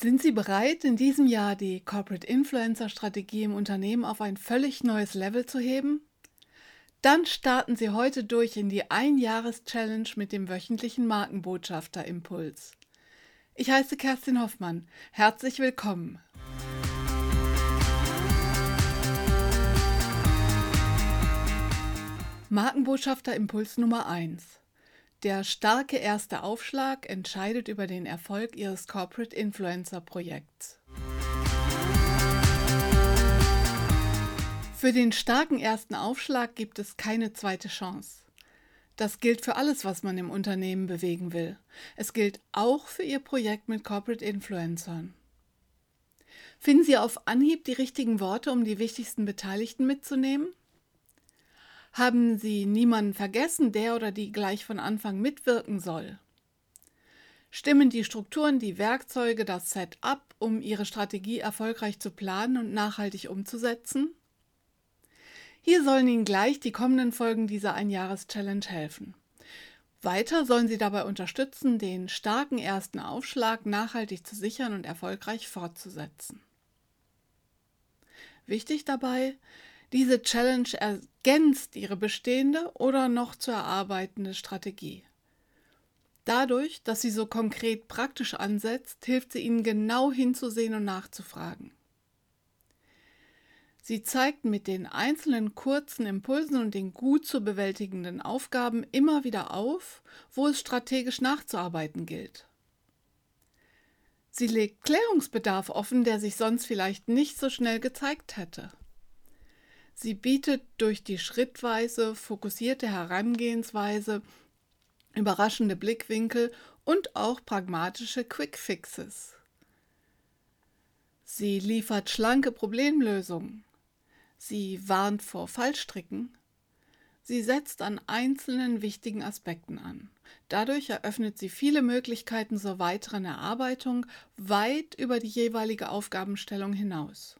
Sind Sie bereit, in diesem Jahr die Corporate Influencer Strategie im Unternehmen auf ein völlig neues Level zu heben? Dann starten Sie heute durch in die Ein-Jahres-Challenge mit dem wöchentlichen Markenbotschafter-Impuls. Ich heiße Kerstin Hoffmann. Herzlich willkommen. Markenbotschafter Impuls Nummer 1. Der starke erste Aufschlag entscheidet über den Erfolg Ihres Corporate Influencer Projekts. Für den starken ersten Aufschlag gibt es keine zweite Chance. Das gilt für alles, was man im Unternehmen bewegen will. Es gilt auch für Ihr Projekt mit Corporate Influencern. Finden Sie auf Anhieb die richtigen Worte, um die wichtigsten Beteiligten mitzunehmen? Haben Sie niemanden vergessen, der oder die gleich von Anfang mitwirken soll? Stimmen die Strukturen, die Werkzeuge, das Setup, um Ihre Strategie erfolgreich zu planen und nachhaltig umzusetzen? Hier sollen Ihnen gleich die kommenden Folgen dieser Einjahres-Challenge helfen. Weiter sollen Sie dabei unterstützen, den starken ersten Aufschlag nachhaltig zu sichern und erfolgreich fortzusetzen. Wichtig dabei, diese Challenge ergänzt Ihre bestehende oder noch zu erarbeitende Strategie. Dadurch, dass sie so konkret praktisch ansetzt, hilft sie Ihnen genau hinzusehen und nachzufragen. Sie zeigt mit den einzelnen kurzen Impulsen und den gut zu bewältigenden Aufgaben immer wieder auf, wo es strategisch nachzuarbeiten gilt. Sie legt Klärungsbedarf offen, der sich sonst vielleicht nicht so schnell gezeigt hätte. Sie bietet durch die schrittweise fokussierte Herangehensweise überraschende Blickwinkel und auch pragmatische Quick Fixes. Sie liefert schlanke Problemlösungen. Sie warnt vor Fallstricken. Sie setzt an einzelnen wichtigen Aspekten an. Dadurch eröffnet sie viele Möglichkeiten zur weiteren Erarbeitung weit über die jeweilige Aufgabenstellung hinaus.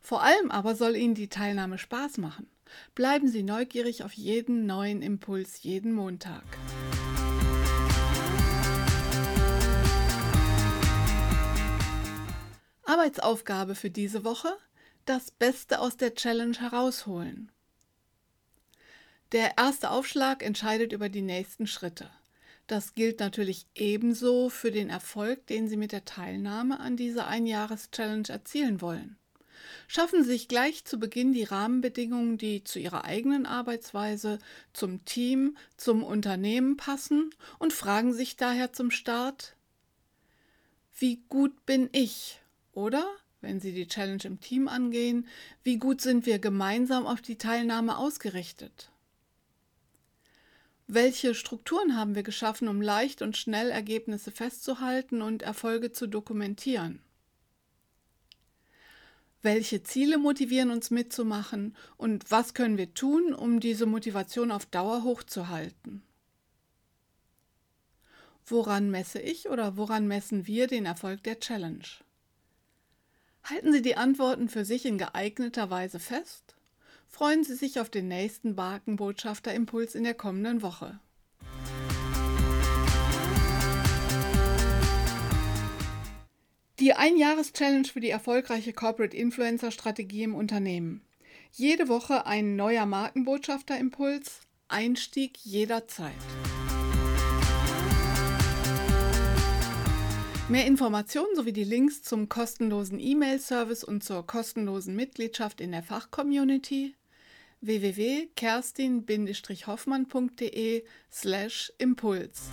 Vor allem aber soll Ihnen die Teilnahme Spaß machen. Bleiben Sie neugierig auf jeden neuen Impuls jeden Montag. Arbeitsaufgabe für diese Woche? Das Beste aus der Challenge herausholen. Der erste Aufschlag entscheidet über die nächsten Schritte. Das gilt natürlich ebenso für den Erfolg, den Sie mit der Teilnahme an dieser Einjahres-Challenge erzielen wollen. Schaffen sich gleich zu Beginn die Rahmenbedingungen, die zu Ihrer eigenen Arbeitsweise, zum Team, zum Unternehmen passen und fragen sich daher zum Start, wie gut bin ich? Oder, wenn Sie die Challenge im Team angehen, wie gut sind wir gemeinsam auf die Teilnahme ausgerichtet? Welche Strukturen haben wir geschaffen, um leicht und schnell Ergebnisse festzuhalten und Erfolge zu dokumentieren? Welche Ziele motivieren uns mitzumachen und was können wir tun, um diese Motivation auf Dauer hochzuhalten? Woran messe ich oder woran messen wir den Erfolg der Challenge? Halten Sie die Antworten für sich in geeigneter Weise fest? Freuen Sie sich auf den nächsten Barkenbotschafter-Impuls in der kommenden Woche. Die Ein-Jahres-Challenge für die erfolgreiche Corporate Influencer-Strategie im Unternehmen. Jede Woche ein neuer Markenbotschafter-Impuls. Einstieg jederzeit. Mehr Informationen sowie die Links zum kostenlosen E-Mail-Service und zur kostenlosen Mitgliedschaft in der Fachcommunity www.kerstin-hoffmann.de slash Impuls.